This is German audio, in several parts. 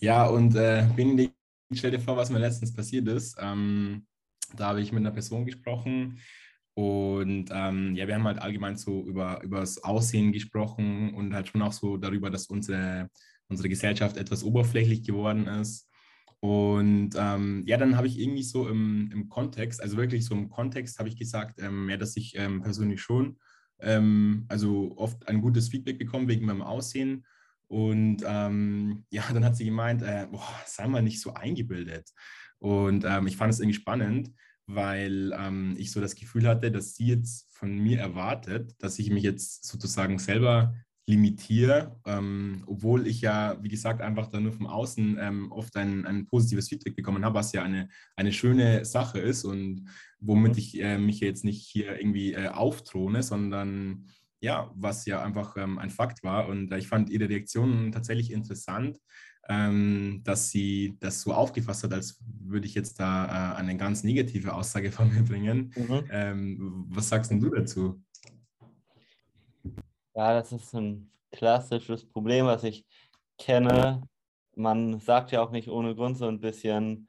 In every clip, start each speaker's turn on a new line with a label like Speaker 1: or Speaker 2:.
Speaker 1: Ja, und äh, Benedikt, stell dir vor, was mir letztens passiert ist. Ähm, da habe ich mit einer Person gesprochen und ähm, ja, wir haben halt allgemein so über, das Aussehen gesprochen und halt schon auch so darüber, dass unsere, unsere Gesellschaft etwas oberflächlich geworden ist. Und ähm, ja, dann habe ich irgendwie so im, im Kontext, also wirklich so im Kontext habe ich gesagt, ähm, ja, dass ich ähm, persönlich schon ähm, also oft ein gutes Feedback bekomme wegen meinem Aussehen. Und ähm, ja, dann hat sie gemeint, äh, boah, sei mal nicht so eingebildet. Und ähm, ich fand es irgendwie spannend, weil ähm, ich so das Gefühl hatte, dass sie jetzt von mir erwartet, dass ich mich jetzt sozusagen selber limitiere, ähm, obwohl ich ja, wie gesagt, einfach da nur vom Außen ähm, oft ein, ein positives Feedback bekommen habe, was ja eine, eine schöne Sache ist und womit mhm. ich äh, mich jetzt nicht hier irgendwie äh, aufthrone, sondern ja, was ja einfach ähm, ein Fakt war. Und äh, ich fand ihre Reaktion tatsächlich interessant, ähm, dass sie das so aufgefasst hat, als würde ich jetzt da äh, eine ganz negative Aussage von mir bringen. Mhm. Ähm, was sagst denn du dazu?
Speaker 2: Ja, das ist ein klassisches Problem, was ich kenne. Man sagt ja auch nicht ohne Grund so ein bisschen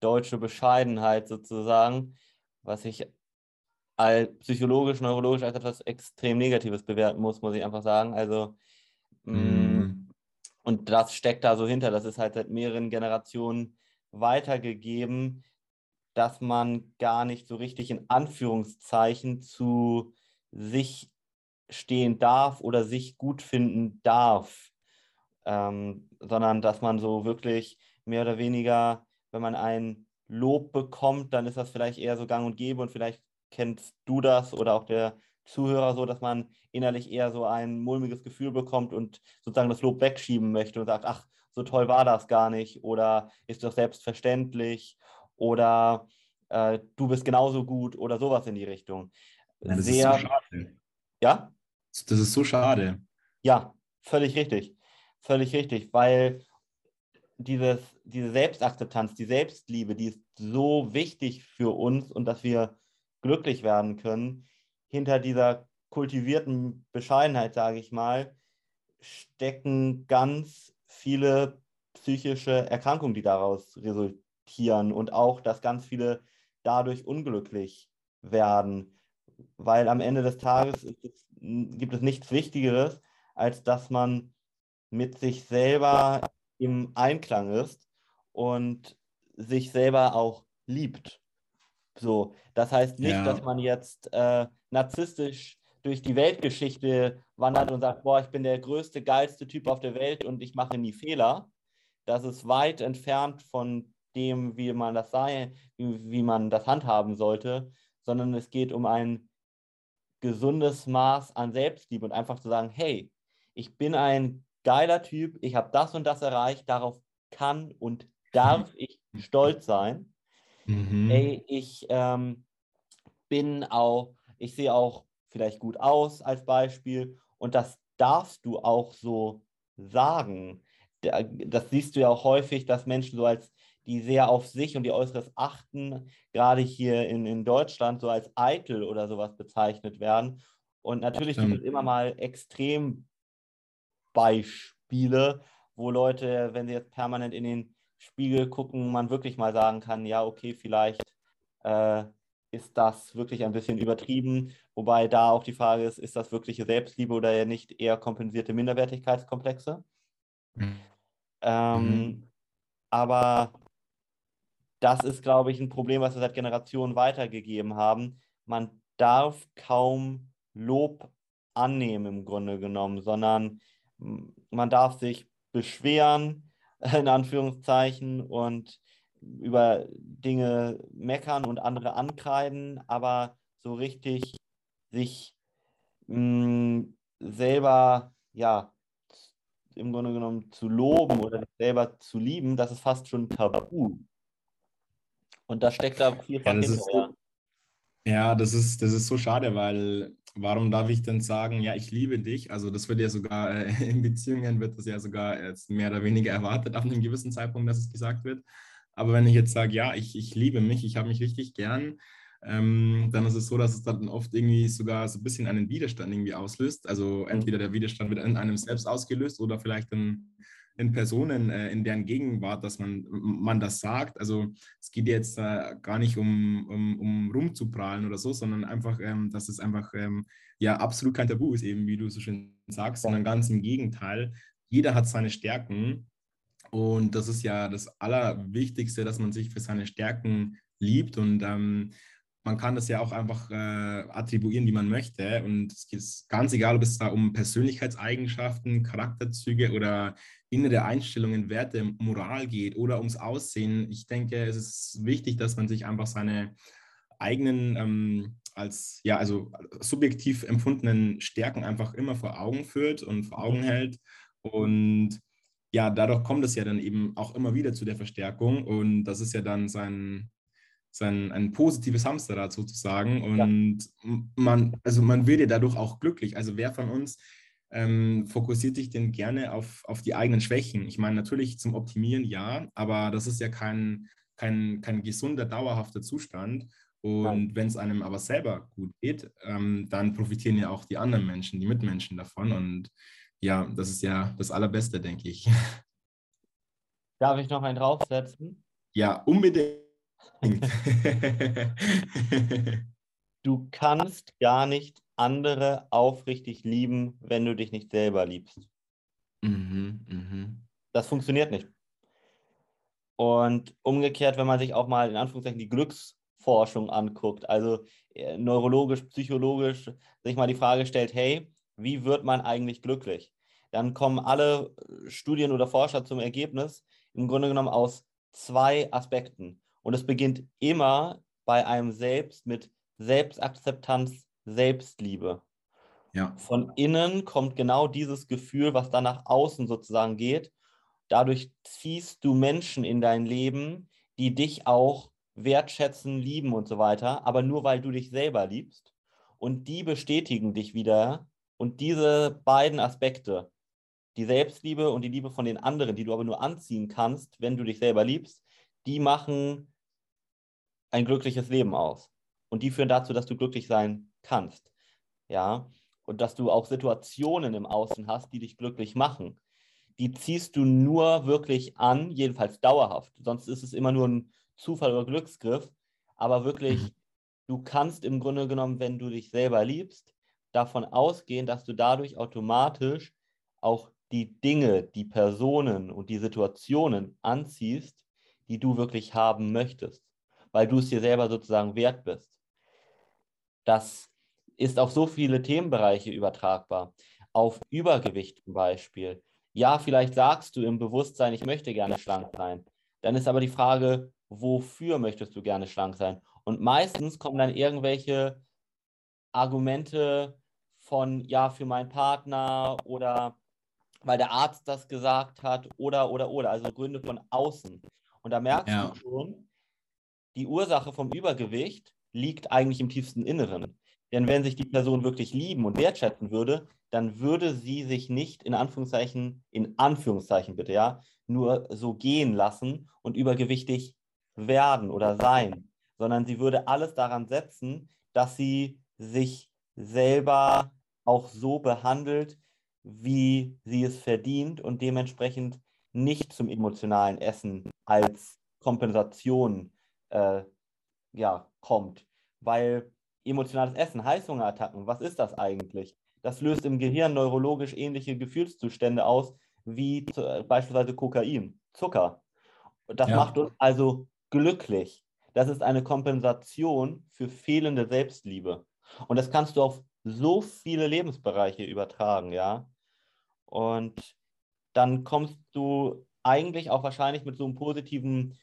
Speaker 2: deutsche Bescheidenheit sozusagen, was ich psychologisch, neurologisch als etwas extrem Negatives bewerten muss, muss ich einfach sagen. Also, mm. und das steckt da so hinter. Das ist halt seit mehreren Generationen weitergegeben, dass man gar nicht so richtig in Anführungszeichen zu sich stehen darf oder sich gut finden darf, ähm, sondern dass man so wirklich mehr oder weniger, wenn man ein Lob bekommt, dann ist das vielleicht eher so gang und gäbe und vielleicht kennst du das oder auch der Zuhörer so, dass man innerlich eher so ein mulmiges Gefühl bekommt und sozusagen das Lob wegschieben möchte und sagt, ach, so toll war das gar nicht oder ist doch selbstverständlich oder äh, du bist genauso gut oder sowas in die Richtung.
Speaker 1: Ja, das Sehr, ist so schade.
Speaker 2: Ja?
Speaker 1: Das ist so schade.
Speaker 2: Ja, völlig richtig. Völlig richtig, weil dieses, diese Selbstakzeptanz, die Selbstliebe, die ist so wichtig für uns und dass wir glücklich werden können. Hinter dieser kultivierten Bescheidenheit, sage ich mal, stecken ganz viele psychische Erkrankungen, die daraus resultieren und auch, dass ganz viele dadurch unglücklich werden, weil am Ende des Tages es, gibt es nichts Wichtigeres, als dass man mit sich selber im Einklang ist und sich selber auch liebt. So, das heißt nicht, ja. dass man jetzt äh, narzisstisch durch die Weltgeschichte wandert und sagt, boah, ich bin der größte, geilste Typ auf der Welt und ich mache nie Fehler. Das ist weit entfernt von dem, wie man das sei, wie, wie man das handhaben sollte, sondern es geht um ein gesundes Maß an Selbstliebe und einfach zu sagen, hey, ich bin ein geiler Typ, ich habe das und das erreicht, darauf kann und darf ich stolz sein. Mhm. Ey, ich ähm, bin auch, ich sehe auch vielleicht gut aus als Beispiel und das darfst du auch so sagen. Das siehst du ja auch häufig, dass Menschen so als die sehr auf sich und ihr Äußeres achten, gerade hier in, in Deutschland so als eitel oder sowas bezeichnet werden. Und natürlich gibt es immer mal Extrembeispiele, wo Leute, wenn sie jetzt permanent in den Spiegel gucken, man wirklich mal sagen kann, ja, okay, vielleicht äh, ist das wirklich ein bisschen übertrieben. Wobei da auch die Frage ist, ist das wirkliche Selbstliebe oder nicht eher kompensierte Minderwertigkeitskomplexe? Mhm. Ähm, mhm. Aber das ist, glaube ich, ein Problem, was wir seit Generationen weitergegeben haben. Man darf kaum Lob annehmen im Grunde genommen, sondern man darf sich beschweren, in Anführungszeichen, und über Dinge meckern und andere ankreiden, aber so richtig sich mh, selber, ja, im Grunde genommen zu loben oder selber zu lieben, das ist fast schon tabu. Und da steckt da viel
Speaker 1: ja, das ist, ja, das ist, das ist so schade, weil warum darf ich denn sagen, ja, ich liebe dich? Also das wird ja sogar äh, in Beziehungen wird das ja sogar jetzt mehr oder weniger erwartet ab einem gewissen Zeitpunkt, dass es gesagt wird. Aber wenn ich jetzt sage, ja, ich, ich liebe mich, ich habe mich richtig gern, ähm, dann ist es so, dass es dann oft irgendwie sogar so ein bisschen einen Widerstand irgendwie auslöst. Also entweder der Widerstand wird in einem selbst ausgelöst oder vielleicht in, in Personen, äh, in deren Gegenwart, dass man, man das sagt. Also es geht jetzt äh, gar nicht um, um, um rumzuprahlen oder so, sondern einfach, ähm, dass es einfach ähm, ja absolut kein Tabu ist, eben wie du so schön sagst, sondern ganz im Gegenteil. Jeder hat seine Stärken und das ist ja das Allerwichtigste, dass man sich für seine Stärken liebt und ähm, man kann das ja auch einfach äh, attribuieren, wie man möchte. Und es ist ganz egal, ob es da um Persönlichkeitseigenschaften, Charakterzüge oder innere Einstellungen, Werte, Moral geht oder ums Aussehen. Ich denke, es ist wichtig, dass man sich einfach seine eigenen ähm, als ja also subjektiv empfundenen Stärken einfach immer vor Augen führt und vor Augen hält und ja, dadurch kommt es ja dann eben auch immer wieder zu der Verstärkung und das ist ja dann sein, sein ein positives Hamsterrad sozusagen und ja. man, also man wird ja dadurch auch glücklich. Also wer von uns ähm, fokussiert sich denn gerne auf, auf die eigenen Schwächen? Ich meine, natürlich zum Optimieren ja, aber das ist ja kein, kein, kein gesunder, dauerhafter Zustand. Und wenn es einem aber selber gut geht, ähm, dann profitieren ja auch die anderen Menschen, die Mitmenschen davon. Und ja, das ist ja das Allerbeste, denke ich.
Speaker 2: Darf ich noch einen draufsetzen?
Speaker 1: Ja, unbedingt.
Speaker 2: du kannst gar nicht andere aufrichtig lieben, wenn du dich nicht selber liebst. Mhm, mh. Das funktioniert nicht. Und umgekehrt, wenn man sich auch mal in Anführungszeichen die Glücksforschung anguckt, also äh, neurologisch, psychologisch, sich mal die Frage stellt, hey, wie wird man eigentlich glücklich? Dann kommen alle äh, Studien oder Forscher zum Ergebnis, im Grunde genommen aus zwei Aspekten. Und es beginnt immer bei einem selbst mit Selbstakzeptanz, Selbstliebe. Ja. Von innen kommt genau dieses Gefühl, was dann nach außen sozusagen geht. Dadurch ziehst du Menschen in dein Leben, die dich auch wertschätzen, lieben und so weiter, aber nur weil du dich selber liebst. Und die bestätigen dich wieder und diese beiden Aspekte, die Selbstliebe und die Liebe von den anderen, die du aber nur anziehen kannst, wenn du dich selber liebst, die machen ein glückliches Leben aus. Und die führen dazu, dass du glücklich sein kannst. Ja, und dass du auch Situationen im Außen hast, die dich glücklich machen. Die ziehst du nur wirklich an, jedenfalls dauerhaft. Sonst ist es immer nur ein Zufall oder Glücksgriff. Aber wirklich, mhm. du kannst im Grunde genommen, wenn du dich selber liebst, davon ausgehen, dass du dadurch automatisch auch die Dinge, die Personen und die Situationen anziehst, die du wirklich haben möchtest, weil du es dir selber sozusagen wert bist. Das ist auf so viele Themenbereiche übertragbar. Auf Übergewicht zum Beispiel. Ja, vielleicht sagst du im Bewusstsein, ich möchte gerne schlank sein. Dann ist aber die Frage, wofür möchtest du gerne schlank sein? Und meistens kommen dann irgendwelche Argumente von, ja, für meinen Partner oder weil der Arzt das gesagt hat oder, oder, oder. Also Gründe von außen. Und da merkst ja. du schon, die Ursache vom Übergewicht liegt eigentlich im tiefsten Inneren. Denn wenn sich die Person wirklich lieben und wertschätzen würde, dann würde sie sich nicht in Anführungszeichen, in Anführungszeichen bitte, ja, nur so gehen lassen und übergewichtig werden oder sein, sondern sie würde alles daran setzen, dass sie sich selber auch so behandelt, wie sie es verdient und dementsprechend nicht zum emotionalen Essen als Kompensation äh, ja, kommt. Weil emotionales Essen, Heißhungerattacken, was ist das eigentlich? Das löst im Gehirn neurologisch ähnliche Gefühlszustände aus wie zu, beispielsweise Kokain, Zucker. Das ja. macht uns also glücklich. Das ist eine Kompensation für fehlende Selbstliebe. Und das kannst du auf so viele Lebensbereiche übertragen, ja. Und dann kommst du eigentlich auch wahrscheinlich mit so einem positiven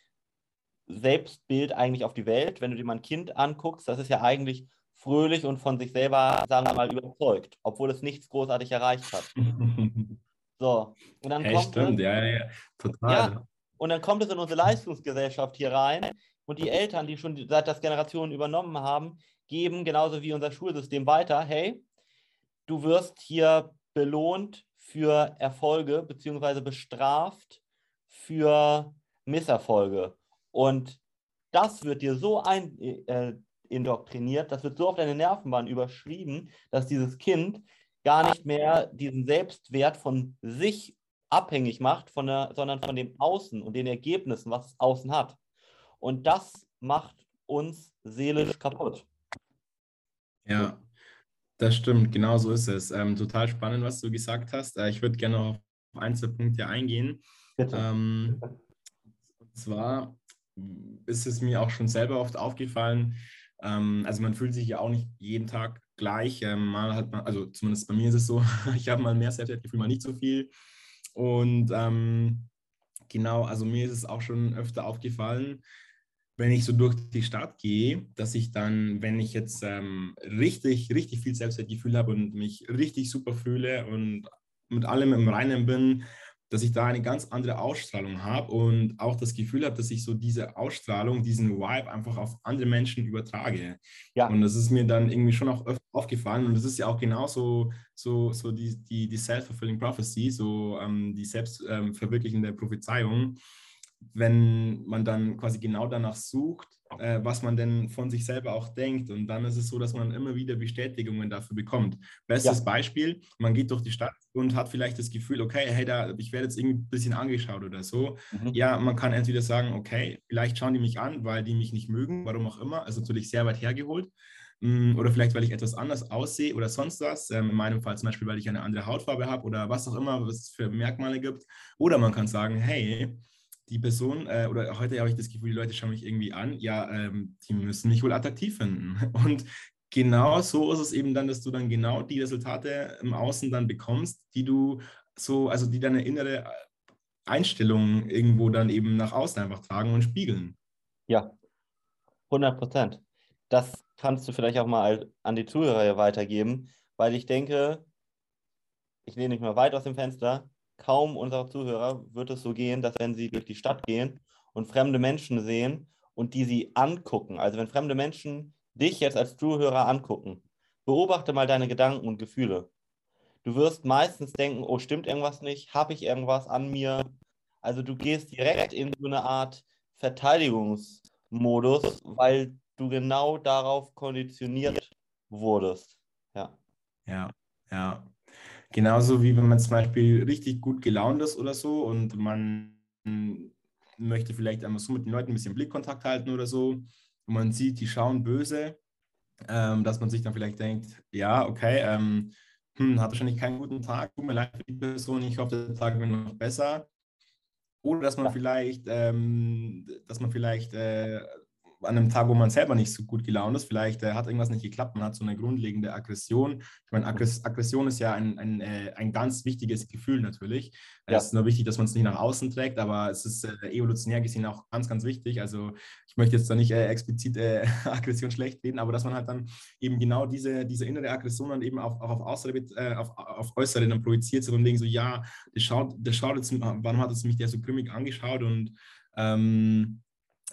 Speaker 2: Selbstbild eigentlich auf die Welt. Wenn du dir mal ein Kind anguckst, das ist ja eigentlich fröhlich und von sich selber, sagen wir mal, überzeugt, obwohl es nichts großartig erreicht hat. So, und dann
Speaker 1: hey, kommt stimmt, es, ja, ja, total. Ja,
Speaker 2: und dann kommt es in unsere Leistungsgesellschaft hier rein und die Eltern, die schon seit das Generationen übernommen haben, geben genauso wie unser Schulsystem weiter, hey, du wirst hier belohnt für Erfolge beziehungsweise bestraft für Misserfolge. Und das wird dir so ein, äh, indoktriniert, das wird so auf deine Nervenbahn überschrieben, dass dieses Kind gar nicht mehr diesen Selbstwert von sich abhängig macht, von der, sondern von dem Außen und den Ergebnissen, was es Außen hat. Und das macht uns seelisch kaputt.
Speaker 1: Ja, das stimmt, genau so ist es. Ähm, total spannend, was du gesagt hast. Äh, ich würde gerne auf Einzelpunkte eingehen. Ähm, und zwar ist es mir auch schon selber oft aufgefallen, ähm, also man fühlt sich ja auch nicht jeden Tag gleich. Ähm, mal hat man, also zumindest bei mir ist es so, ich habe mal mehr Selbstwertgefühl, mal nicht so viel. Und ähm, genau, also mir ist es auch schon öfter aufgefallen, wenn ich so durch die Stadt gehe, dass ich dann, wenn ich jetzt ähm, richtig, richtig viel Selbstwertgefühl habe und mich richtig super fühle und mit allem im Reinen bin, dass ich da eine ganz andere Ausstrahlung habe und auch das Gefühl habe, dass ich so diese Ausstrahlung, diesen Vibe einfach auf andere Menschen übertrage. Ja. Und das ist mir dann irgendwie schon auch aufgefallen und das ist ja auch genauso so, so die, die, die Self-Fulfilling Prophecy, so ähm, die selbstverwirklichende ähm, Prophezeiung wenn man dann quasi genau danach sucht, äh, was man denn von sich selber auch denkt. Und dann ist es so, dass man immer wieder Bestätigungen dafür bekommt. Bestes ja. Beispiel, man geht durch die Stadt und hat vielleicht das Gefühl, okay, hey, da, ich werde jetzt irgendwie ein bisschen angeschaut oder so. Mhm. Ja, man kann entweder sagen, okay, vielleicht schauen die mich an, weil die mich nicht mögen, warum auch immer, also natürlich sehr weit hergeholt. Mm, oder vielleicht, weil ich etwas anders aussehe oder sonst was. Ähm, in meinem Fall zum Beispiel, weil ich eine andere Hautfarbe habe oder was auch immer, was es für Merkmale gibt. Oder man kann sagen, hey, die Person, äh, oder heute habe ich das Gefühl, die Leute schauen mich irgendwie an, ja, ähm, die müssen mich wohl attraktiv finden. Und genau so ist es eben dann, dass du dann genau die Resultate im Außen dann bekommst, die du so, also die deine innere Einstellung irgendwo dann eben nach außen einfach tragen und spiegeln.
Speaker 2: Ja, 100 Prozent. Das kannst du vielleicht auch mal an die Zuhörer weitergeben, weil ich denke, ich lehne nicht mal weit aus dem Fenster, kaum unserer Zuhörer wird es so gehen, dass wenn sie durch die Stadt gehen und fremde Menschen sehen und die sie angucken, also wenn fremde Menschen dich jetzt als Zuhörer angucken, beobachte mal deine Gedanken und Gefühle. Du wirst meistens denken, oh, stimmt irgendwas nicht? Habe ich irgendwas an mir? Also du gehst direkt in so eine Art Verteidigungsmodus, weil du genau darauf konditioniert wurdest. Ja.
Speaker 1: Ja, ja. Genauso wie wenn man zum Beispiel richtig gut gelaunt ist oder so und man möchte vielleicht einmal so mit den Leuten ein bisschen Blickkontakt halten oder so und man sieht, die schauen böse, ähm, dass man sich dann vielleicht denkt, ja, okay, ähm, hm, hat wahrscheinlich keinen guten Tag, tut mir leid für die Person, ich hoffe, der Tag wird noch besser. Oder dass man vielleicht, ähm, dass man vielleicht äh, an einem Tag, wo man selber nicht so gut gelaunt ist, vielleicht äh, hat irgendwas nicht geklappt, man hat so eine grundlegende Aggression. Ich meine, Aggress Aggression ist ja ein, ein, äh, ein ganz wichtiges Gefühl natürlich. Ja. Es ist nur wichtig, dass man es nicht nach außen trägt, aber es ist äh, evolutionär gesehen auch ganz, ganz wichtig. Also ich möchte jetzt da nicht äh, explizit äh, Aggression schlecht reden, aber dass man halt dann eben genau diese, diese innere Aggression dann eben auch, auch auf, Äußere, äh, auf, auf Äußere dann projiziert, so von wegen so, ja, der schaut, der schaut jetzt, warum hat es mich der so grimmig angeschaut und ähm,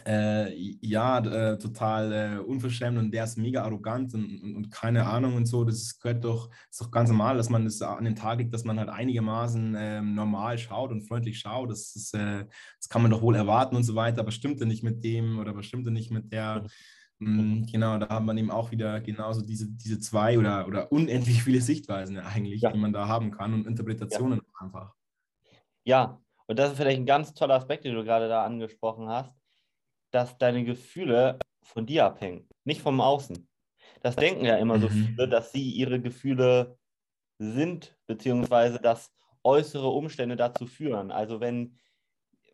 Speaker 1: äh, ja, äh, total äh, unverschämt und der ist mega arrogant und, und, und, keine Ahnung und so. Das gehört doch, ist doch ganz normal, dass man das an den Tag legt, dass man halt einigermaßen ähm, normal schaut und freundlich schaut. Das, ist, äh, das kann man doch wohl erwarten und so weiter, aber stimmt denn nicht mit dem oder was stimmt denn nicht mit der? Mhm. Genau, da haben wir eben auch wieder genauso diese, diese zwei oder, oder unendlich viele Sichtweisen eigentlich, ja. die man da haben kann und Interpretationen ja. einfach.
Speaker 2: Ja, und das ist vielleicht ein ganz toller Aspekt, den du gerade da angesprochen hast dass deine Gefühle von dir abhängen, nicht vom Außen. Das denken ja immer mhm. so viele, dass sie ihre Gefühle sind, beziehungsweise dass äußere Umstände dazu führen. Also wenn,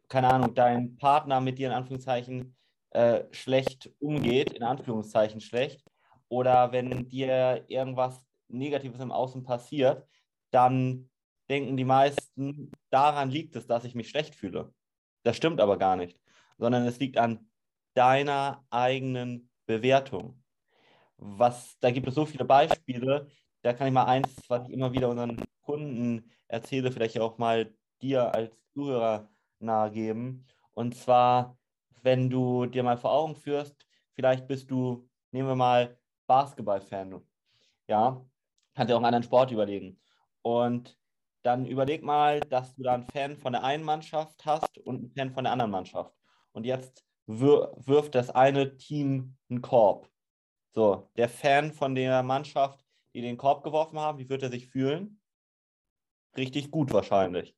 Speaker 2: keine Ahnung, dein Partner mit dir in Anführungszeichen äh, schlecht umgeht, in Anführungszeichen schlecht, oder wenn dir irgendwas Negatives im Außen passiert, dann denken die meisten, daran liegt es, dass ich mich schlecht fühle. Das stimmt aber gar nicht sondern es liegt an deiner eigenen Bewertung. Was, da gibt es so viele Beispiele, da kann ich mal eins, was ich immer wieder unseren Kunden erzähle, vielleicht auch mal dir als Zuhörer nahegeben. Und zwar, wenn du dir mal vor Augen führst, vielleicht bist du, nehmen wir mal Basketball-Fan. Ja, kannst dir auch einen anderen Sport überlegen. Und dann überleg mal, dass du da einen Fan von der einen Mannschaft hast und einen Fan von der anderen Mannschaft und jetzt wirft das eine Team einen Korb. So, der Fan von der Mannschaft, die den Korb geworfen haben, wie wird er sich fühlen? Richtig gut wahrscheinlich.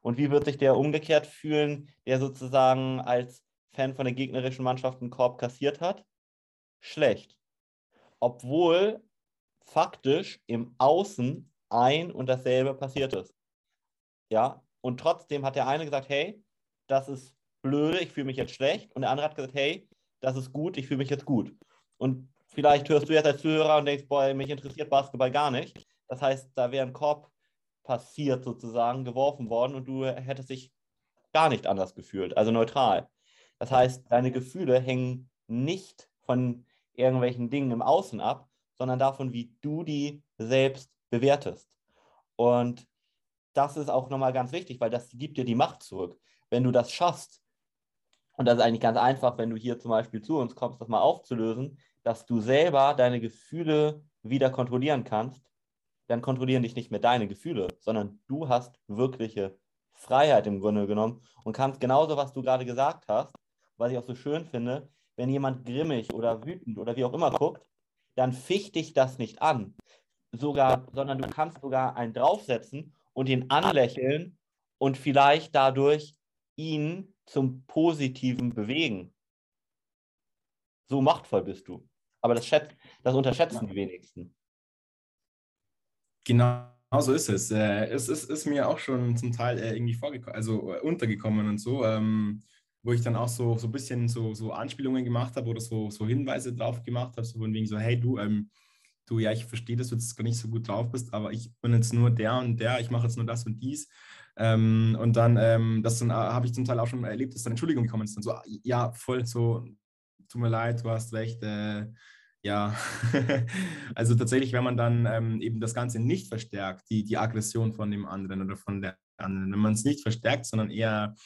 Speaker 2: Und wie wird sich der umgekehrt fühlen, der sozusagen als Fan von der gegnerischen Mannschaft einen Korb kassiert hat? Schlecht. Obwohl faktisch im Außen ein und dasselbe passiert ist. Ja, und trotzdem hat der eine gesagt, hey, das ist blöde, ich fühle mich jetzt schlecht. Und der andere hat gesagt, hey, das ist gut, ich fühle mich jetzt gut. Und vielleicht hörst du jetzt als Zuhörer und denkst, boah, mich interessiert Basketball gar nicht. Das heißt, da wäre ein Korb passiert sozusagen, geworfen worden und du hättest dich gar nicht anders gefühlt, also neutral. Das heißt, deine Gefühle hängen nicht von irgendwelchen Dingen im Außen ab, sondern davon, wie du die selbst bewertest. Und das ist auch nochmal ganz wichtig, weil das gibt dir die Macht zurück. Wenn du das schaffst, und das ist eigentlich ganz einfach, wenn du hier zum Beispiel zu uns kommst, das mal aufzulösen, dass du selber deine Gefühle wieder kontrollieren kannst, dann kontrollieren dich nicht mehr deine Gefühle, sondern du hast wirkliche Freiheit im Grunde genommen und kannst genauso, was du gerade gesagt hast, was ich auch so schön finde, wenn jemand grimmig oder wütend oder wie auch immer guckt, dann ficht dich das nicht an, sogar, sondern du kannst sogar einen draufsetzen und ihn anlächeln und vielleicht dadurch ihn zum Positiven bewegen. So machtvoll bist du. Aber das, schätzt, das unterschätzen die wenigsten.
Speaker 1: Genau so ist es. Äh, es ist, ist, mir auch schon zum Teil äh, irgendwie vorgekommen, also äh, untergekommen und so, ähm, wo ich dann auch so, so ein bisschen so, so Anspielungen gemacht habe oder so, so Hinweise drauf gemacht habe, so von wegen so, hey du, ähm, du, ja, ich verstehe, dass du jetzt gar nicht so gut drauf bist, aber ich bin jetzt nur der und der, ich mache jetzt nur das und dies. Ähm, und dann, ähm, das äh, habe ich zum Teil auch schon erlebt, dass dann Entschuldigung gekommen ist. Dann so, ja, voll so, tut mir leid, du hast recht. Äh, ja, also tatsächlich, wenn man dann ähm, eben das Ganze nicht verstärkt, die, die Aggression von dem anderen oder von der anderen, wenn man es nicht verstärkt, sondern eher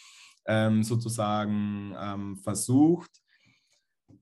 Speaker 1: ähm, sozusagen ähm, versucht,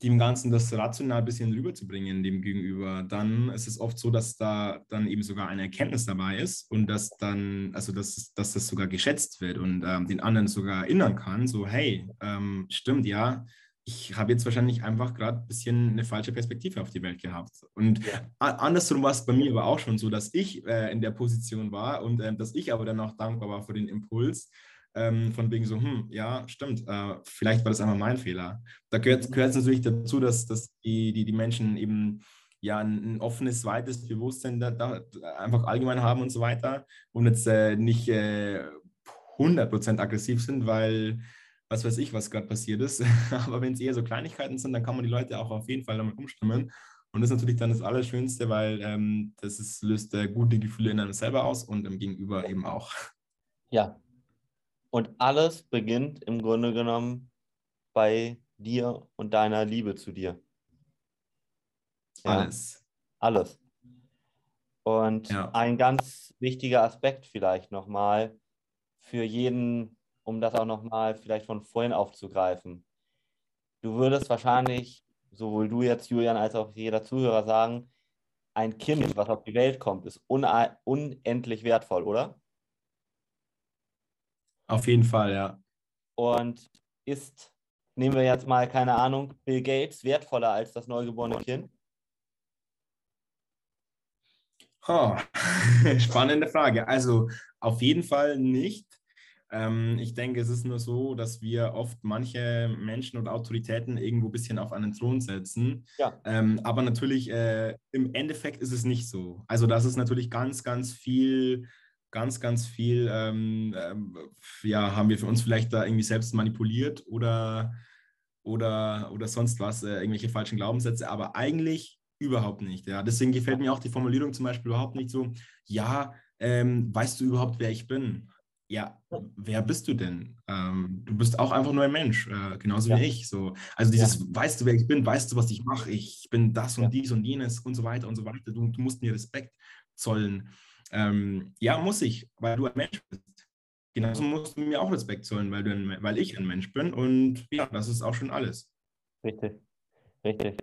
Speaker 1: dem Ganzen das rational ein bisschen rüberzubringen, dem Gegenüber, dann ist es oft so, dass da dann eben sogar eine Erkenntnis dabei ist und dass dann, also dass, dass das sogar geschätzt wird und ähm, den anderen sogar erinnern kann, so, hey, ähm, stimmt, ja, ich habe jetzt wahrscheinlich einfach gerade ein bisschen eine falsche Perspektive auf die Welt gehabt. Und ja. andersrum war es bei mir aber auch schon so, dass ich äh, in der Position war und äh, dass ich aber dann auch dankbar war für den Impuls, ähm, von wegen so, hm, ja, stimmt, äh, vielleicht war das einfach mein Fehler. Da gehört, gehört es natürlich dazu, dass, dass die, die, die Menschen eben ja ein, ein offenes, weites Bewusstsein da, da, einfach allgemein haben und so weiter und jetzt äh, nicht äh, 100% aggressiv sind, weil was weiß ich, was gerade passiert ist. Aber wenn es eher so Kleinigkeiten sind, dann kann man die Leute auch auf jeden Fall damit umstimmen. Und das ist natürlich dann das Allerschönste, weil ähm, das ist, löst äh, gute Gefühle in einem selber aus und im Gegenüber eben auch.
Speaker 2: Ja, und alles beginnt im Grunde genommen bei dir und deiner Liebe zu dir.
Speaker 1: Ja, alles.
Speaker 2: Alles. Und ja. ein ganz wichtiger Aspekt vielleicht nochmal für jeden, um das auch nochmal vielleicht von vorhin aufzugreifen. Du würdest wahrscheinlich, sowohl du jetzt, Julian, als auch jeder Zuhörer sagen, ein Kind, was auf die Welt kommt, ist unendlich wertvoll, oder?
Speaker 1: Auf jeden Fall, ja.
Speaker 2: Und ist, nehmen wir jetzt mal, keine Ahnung, Bill Gates wertvoller als das neugeborene Kind?
Speaker 1: Oh, spannende Frage. Also auf jeden Fall nicht. Ähm, ich denke, es ist nur so, dass wir oft manche Menschen und Autoritäten irgendwo ein bisschen auf einen Thron setzen. Ja. Ähm, aber natürlich, äh, im Endeffekt ist es nicht so. Also das ist natürlich ganz, ganz viel ganz, ganz viel, ähm, ähm, ja, haben wir für uns vielleicht da irgendwie selbst manipuliert oder, oder, oder sonst was, äh, irgendwelche falschen Glaubenssätze, aber eigentlich überhaupt nicht. Ja. Deswegen gefällt mir auch die Formulierung zum Beispiel überhaupt nicht so, ja, ähm, weißt du überhaupt, wer ich bin? Ja, wer bist du denn? Ähm, du bist auch einfach nur ein Mensch, äh, genauso ja. wie ich. So. Also dieses, ja. weißt du, wer ich bin, weißt du, was ich mache, ich bin das und ja. dies und jenes und so weiter und so weiter. Du, du musst mir Respekt zollen. Ähm, ja, muss ich, weil du ein Mensch bist. Genauso musst du mir auch Respekt zollen, weil, du ein, weil ich ein Mensch bin. Und ja, das ist auch schon alles.
Speaker 2: Richtig, richtig.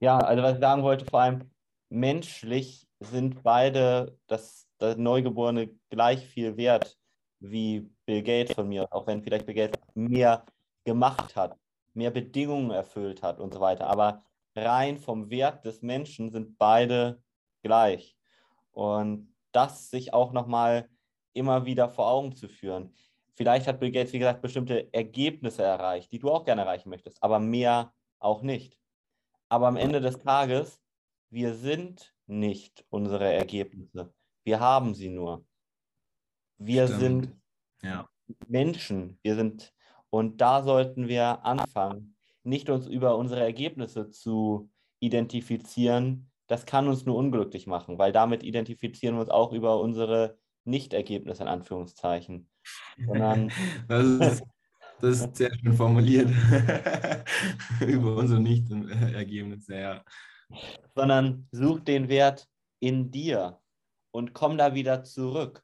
Speaker 2: Ja, also was ich sagen wollte, vor allem menschlich sind beide, das, das Neugeborene, gleich viel wert wie Bill Gates von mir, auch wenn vielleicht Bill Gates mehr gemacht hat, mehr Bedingungen erfüllt hat und so weiter. Aber rein vom Wert des Menschen sind beide gleich. Und das sich auch nochmal immer wieder vor Augen zu führen. vielleicht hat Bill Gates, wie gesagt, bestimmte Ergebnisse erreicht, die du auch gerne erreichen möchtest, aber mehr auch nicht. Aber am Ende des Tages, wir sind nicht unsere Ergebnisse. Wir haben sie nur. Wir Stimmt. sind ja. Menschen. Wir sind, und da sollten wir anfangen, nicht uns über unsere Ergebnisse zu identifizieren. Das kann uns nur unglücklich machen, weil damit identifizieren wir uns auch über unsere Nicht-Ergebnisse in Anführungszeichen. Sondern
Speaker 1: das, ist, das ist sehr schön formuliert. über unsere Nicht-Ergebnisse, ja.
Speaker 2: Sondern such den Wert in dir und komm da wieder zurück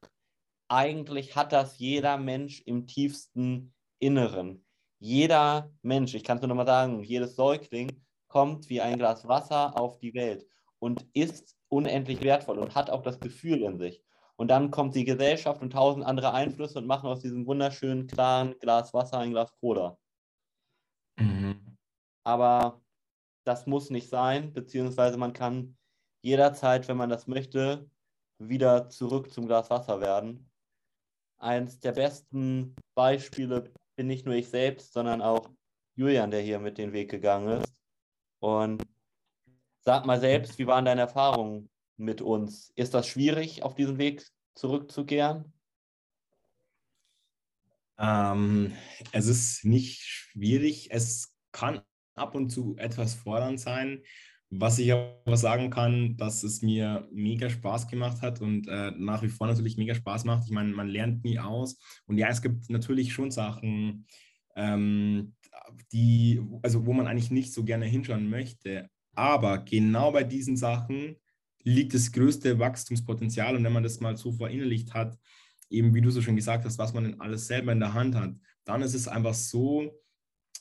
Speaker 2: eigentlich hat das jeder Mensch im tiefsten Inneren. Jeder Mensch, ich kann es nur nochmal sagen, jedes Säugling kommt wie ein Glas Wasser auf die Welt und ist unendlich wertvoll und hat auch das Gefühl in sich. Und dann kommt die Gesellschaft und tausend andere Einflüsse und machen aus diesem wunderschönen, klaren Glas Wasser ein Glas Cola. Mhm. Aber das muss nicht sein, beziehungsweise man kann jederzeit, wenn man das möchte, wieder zurück zum Glas Wasser werden eins der besten Beispiele bin nicht nur ich selbst, sondern auch Julian, der hier mit den Weg gegangen ist. Und sag mal selbst, wie waren deine Erfahrungen mit uns? Ist das schwierig, auf diesen Weg zurückzukehren?
Speaker 1: Ähm, es ist nicht schwierig. Es kann ab und zu etwas fordernd sein. Was ich aber sagen kann, dass es mir mega Spaß gemacht hat und äh, nach wie vor natürlich mega Spaß macht. Ich meine, man lernt nie aus. Und ja, es gibt natürlich schon Sachen, ähm, die, also wo man eigentlich nicht so gerne hinschauen möchte. Aber genau bei diesen Sachen liegt das größte Wachstumspotenzial. Und wenn man das mal so verinnerlicht hat, eben wie du so schon gesagt hast, was man denn alles selber in der Hand hat, dann ist es einfach so,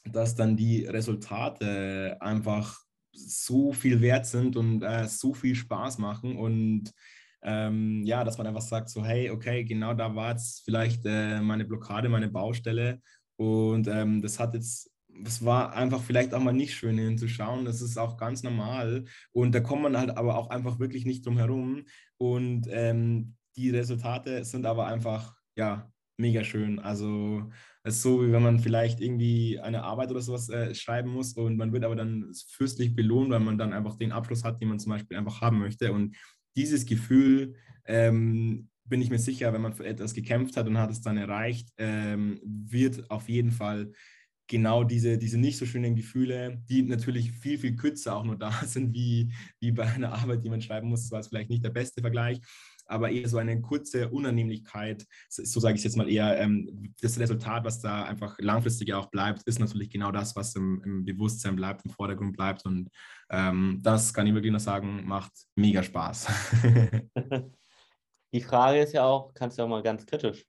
Speaker 1: dass dann die Resultate einfach so viel wert sind und äh, so viel Spaß machen. Und ähm, ja, dass man einfach sagt, so hey, okay, genau da war jetzt vielleicht äh, meine Blockade, meine Baustelle. Und ähm, das hat jetzt, das war einfach vielleicht auch mal nicht schön hinzuschauen, das ist auch ganz normal und da kommt man halt aber auch einfach wirklich nicht drum herum und ähm, die Resultate sind aber einfach, ja, mega schön. Also es ist so, wie wenn man vielleicht irgendwie eine Arbeit oder sowas äh, schreiben muss und man wird aber dann fürstlich belohnt, weil man dann einfach den Abschluss hat, den man zum Beispiel einfach haben möchte. Und dieses Gefühl, ähm, bin ich mir sicher, wenn man für etwas gekämpft hat und hat es dann erreicht, ähm, wird auf jeden Fall genau diese, diese nicht so schönen Gefühle, die natürlich viel, viel kürzer auch nur da sind, wie, wie bei einer Arbeit, die man schreiben muss. Das war vielleicht nicht der beste Vergleich, aber eher so eine kurze Unannehmlichkeit, so sage ich es jetzt mal eher, ähm, das Resultat, was da einfach langfristig auch bleibt, ist natürlich genau das, was im, im Bewusstsein bleibt, im Vordergrund bleibt und ähm, das kann ich wirklich nur sagen, macht mega Spaß.
Speaker 2: Die Frage ist ja auch, kannst du auch mal ganz kritisch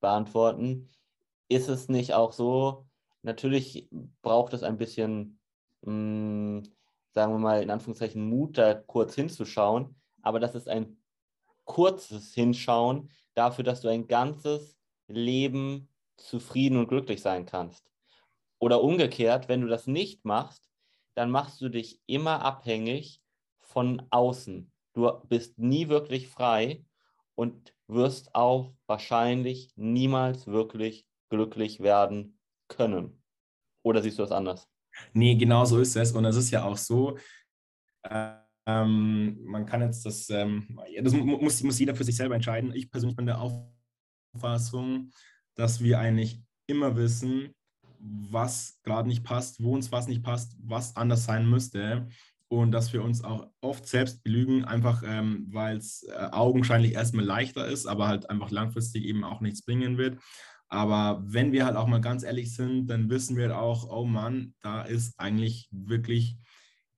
Speaker 2: beantworten, ist es nicht auch so, natürlich braucht es ein bisschen, mh, hm, sagen wir mal in Anführungszeichen, Mut, da kurz hinzuschauen, aber das ist ein kurzes Hinschauen dafür, dass du ein ganzes Leben zufrieden und glücklich sein kannst. Oder umgekehrt, wenn du das nicht machst, dann machst du dich immer abhängig von außen. Du bist nie wirklich frei und wirst auch wahrscheinlich niemals wirklich glücklich werden können. Oder siehst du das anders?
Speaker 1: Nee, genau so ist es. Und es ist ja auch so, äh ähm, man kann jetzt das, ähm, das muss, muss jeder für sich selber entscheiden. Ich persönlich bin der Auffassung, dass wir eigentlich immer wissen, was gerade nicht passt, wo uns was nicht passt, was anders sein müsste. Und dass wir uns auch oft selbst belügen, einfach ähm, weil es äh, augenscheinlich erstmal leichter ist, aber halt einfach langfristig eben auch nichts bringen wird. Aber wenn wir halt auch mal ganz ehrlich sind, dann wissen wir auch, oh Mann, da ist eigentlich wirklich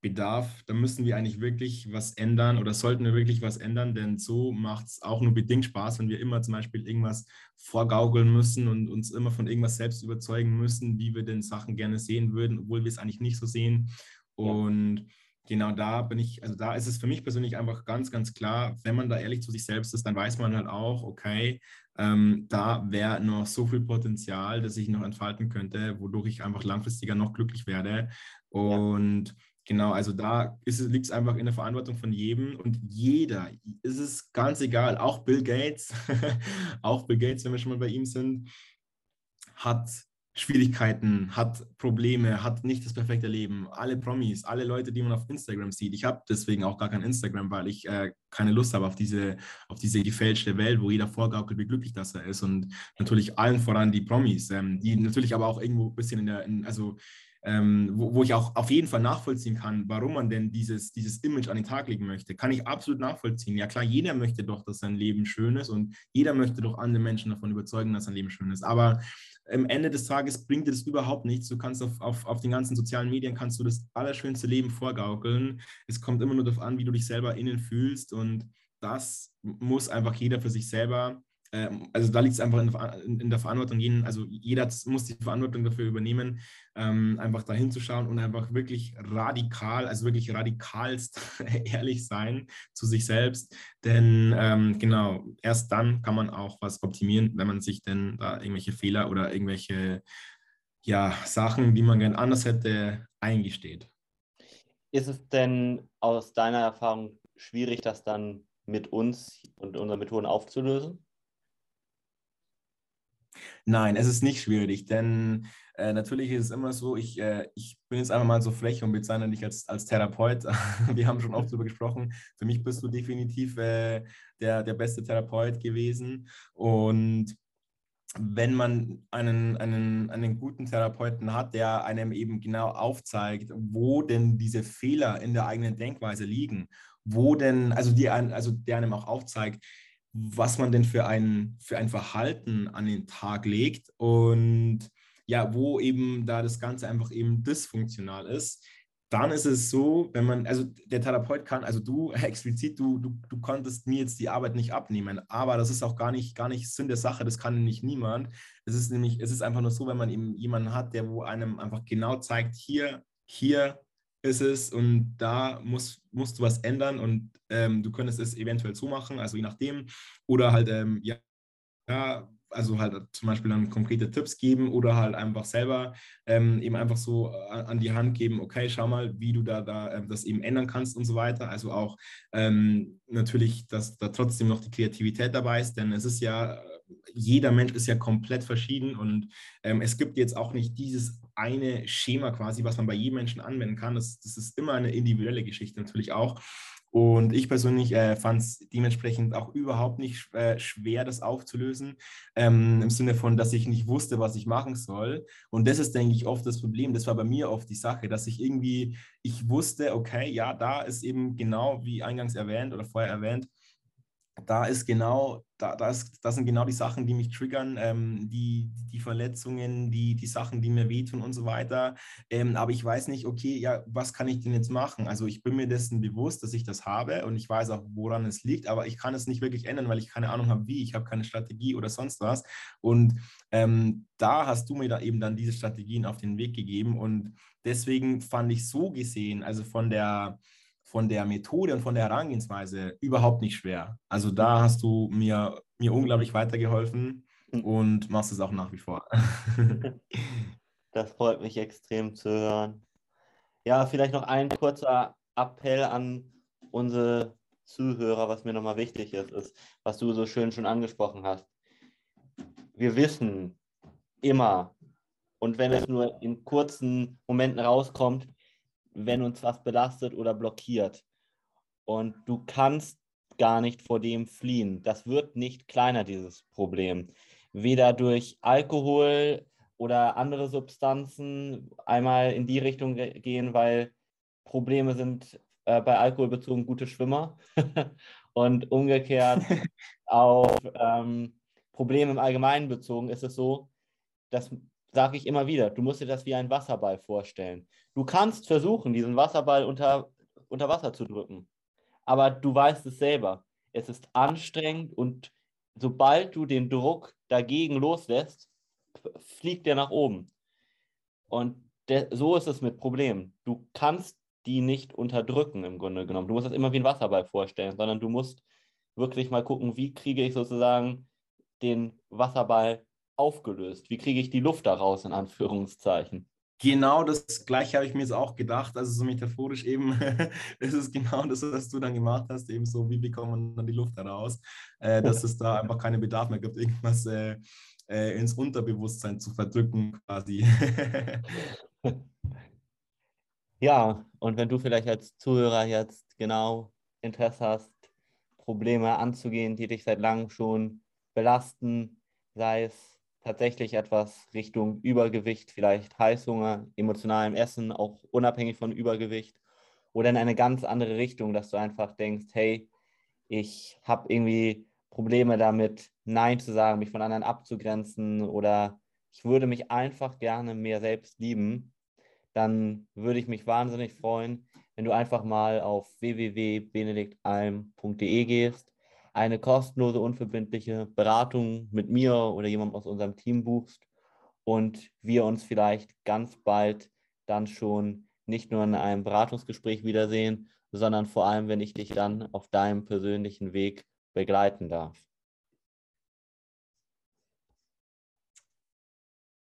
Speaker 1: Bedarf, da müssen wir eigentlich wirklich was ändern oder sollten wir wirklich was ändern, denn so macht es auch nur bedingt Spaß, wenn wir immer zum Beispiel irgendwas vorgaukeln müssen und uns immer von irgendwas selbst überzeugen müssen, wie wir denn Sachen gerne sehen würden, obwohl wir es eigentlich nicht so sehen. Und ja. Genau da bin ich, also da ist es für mich persönlich einfach ganz, ganz klar, wenn man da ehrlich zu sich selbst ist, dann weiß man halt auch, okay, ähm, da wäre noch so viel Potenzial, das ich noch entfalten könnte, wodurch ich einfach langfristiger noch glücklich werde. Und ja Genau, also da liegt es einfach in der Verantwortung von jedem und jeder, ist es ganz egal, auch Bill Gates, auch Bill Gates, wenn wir schon mal bei ihm sind, hat Schwierigkeiten, hat Probleme, hat nicht das perfekte Leben. Alle Promis, alle Leute, die man auf Instagram sieht. Ich habe deswegen auch gar kein Instagram, weil ich äh, keine Lust habe auf diese, auf diese gefälschte Welt, wo jeder vorgaukelt, wie glücklich das er ist. Und natürlich allen voran die Promis, ähm, die natürlich aber auch irgendwo ein bisschen in der, in, also ähm, wo, wo, ich auch auf jeden Fall nachvollziehen kann, warum man denn dieses, dieses Image an den Tag legen möchte. Kann ich absolut nachvollziehen. Ja klar, jeder möchte doch, dass sein Leben schön ist und jeder möchte doch andere Menschen davon überzeugen, dass sein Leben schön ist. Aber am Ende des Tages bringt dir das überhaupt nichts. Du kannst auf, auf, auf den ganzen sozialen Medien kannst du das allerschönste Leben vorgaukeln. Es kommt immer nur darauf an, wie du dich selber innen fühlst und das muss einfach jeder für sich selber ähm, also da liegt es einfach in, der Verantwortung, also jeder muss die Verantwortung dafür übernehmen, ähm, einfach da hinzuschauen und einfach wirklich radikal, also wirklich radikalst ehrlich sein zu sich selbst. Denn ähm, genau, erst dann kann man auch was optimieren, wenn man sich denn da irgendwelche Fehler oder irgendwelche ja, Sachen, die man gern anders hätte, eingesteht.
Speaker 2: Ist es denn aus deiner Erfahrung schwierig, das dann mit uns und unseren Methoden aufzulösen?
Speaker 1: Nein, es ist nicht schwierig, denn äh, natürlich ist es immer so, ich, äh, ich bin jetzt einfach mal so frech und bezeichne dich als, als Therapeut. Wir haben schon oft darüber gesprochen. Für mich bist du definitiv äh, der, der beste Therapeut gewesen. Und wenn man einen, einen, einen guten Therapeuten hat, der einem eben genau aufzeigt, wo denn diese Fehler in der eigenen Denkweise liegen, wo denn, also, die, also der einem auch aufzeigt, was man denn für ein, für ein Verhalten an den Tag legt und ja, wo eben da das Ganze einfach eben dysfunktional ist, dann ist es so, wenn man, also der Therapeut kann, also du explizit, du, du, du konntest mir jetzt die Arbeit nicht abnehmen, aber das ist auch gar nicht, gar nicht Sinn der Sache, das kann nicht niemand. Es ist nämlich, es ist einfach nur so, wenn man eben jemanden hat, der wo einem einfach genau zeigt, hier, hier ist es und da muss, musst du was ändern und ähm, du könntest es eventuell so machen, also je nachdem. Oder halt, ähm, ja, ja, also halt zum Beispiel dann konkrete Tipps geben oder halt einfach selber ähm, eben einfach so an, die Hand geben, okay, schau mal, wie du da, da äh, das eben ändern kannst und so weiter. Also auch ähm, natürlich, dass da trotzdem noch die Kreativität dabei ist, denn es ist ja, jeder Mensch ist ja komplett verschieden und ähm, es gibt jetzt auch nicht dieses eine Schema quasi, was man bei jedem Menschen anwenden kann. Das, das ist immer eine individuelle Geschichte natürlich auch. Und ich persönlich äh, fand es dementsprechend auch überhaupt nicht äh, schwer, das aufzulösen, ähm, im Sinne von, dass ich nicht wusste, was ich machen soll. Und das ist, denke ich, oft das Problem. Das war bei mir oft die Sache, dass ich irgendwie, ich wusste, okay, ja, da ist eben genau, wie eingangs erwähnt oder vorher erwähnt, da ist genau, da, da ist, das sind genau die Sachen, die mich triggern, ähm, die, die Verletzungen, die, die Sachen, die mir wehtun und so weiter. Ähm, aber ich weiß nicht, okay, ja, was kann ich denn jetzt machen? Also ich bin mir dessen bewusst, dass ich das habe und ich weiß auch, woran es liegt, aber ich kann es nicht wirklich ändern, weil ich keine Ahnung habe, wie. Ich habe keine Strategie oder sonst was. Und ähm, da hast du mir da eben dann diese Strategien auf den Weg gegeben und deswegen fand ich so gesehen, also von der von der Methode und von der Herangehensweise überhaupt nicht schwer. Also da hast du mir, mir unglaublich weitergeholfen hm. und machst es auch nach wie vor.
Speaker 2: Das freut mich extrem zu hören. Ja, vielleicht noch ein kurzer Appell an unsere Zuhörer, was mir nochmal wichtig ist, ist, was du so schön schon angesprochen hast. Wir wissen immer, und wenn es nur in kurzen Momenten rauskommt, wenn uns was belastet oder blockiert. Und du kannst gar nicht vor dem fliehen. Das wird nicht kleiner, dieses Problem. Weder durch Alkohol oder andere Substanzen einmal in die Richtung gehen, weil Probleme sind äh, bei Alkohol bezogen gute Schwimmer und umgekehrt auf ähm, Probleme im Allgemeinen bezogen ist es so, dass sage ich immer wieder, du musst dir das wie ein Wasserball vorstellen. Du kannst versuchen, diesen Wasserball unter, unter Wasser zu drücken, aber du weißt es selber. Es ist anstrengend und sobald du den Druck dagegen loslässt, fliegt der nach oben. Und so ist es mit Problemen. Du kannst die nicht unterdrücken im Grunde genommen. Du musst das immer wie ein Wasserball vorstellen, sondern du musst wirklich mal gucken, wie kriege ich sozusagen den Wasserball aufgelöst? Wie kriege ich die Luft daraus, in Anführungszeichen?
Speaker 1: Genau das gleiche habe ich mir jetzt auch gedacht. Also so metaphorisch eben, das ist genau das, was du dann gemacht hast, eben so, wie bekommt man dann die Luft heraus, äh, dass es da einfach keinen Bedarf mehr gibt, irgendwas äh, äh, ins Unterbewusstsein zu verdrücken quasi.
Speaker 2: ja, und wenn du vielleicht als Zuhörer jetzt genau Interesse hast, Probleme anzugehen, die dich seit langem schon belasten, sei es tatsächlich etwas Richtung Übergewicht, vielleicht Heißhunger, emotionalem Essen, auch unabhängig von Übergewicht oder in eine ganz andere Richtung, dass du einfach denkst, hey, ich habe irgendwie Probleme damit, Nein zu sagen, mich von anderen abzugrenzen oder ich würde mich einfach gerne mehr selbst lieben, dann würde ich mich wahnsinnig freuen, wenn du einfach mal auf www.benediktalm.de gehst eine kostenlose, unverbindliche Beratung mit mir oder jemandem aus unserem Team buchst und wir uns vielleicht ganz bald dann schon nicht nur in einem Beratungsgespräch wiedersehen, sondern vor allem, wenn ich dich dann auf deinem persönlichen Weg begleiten darf.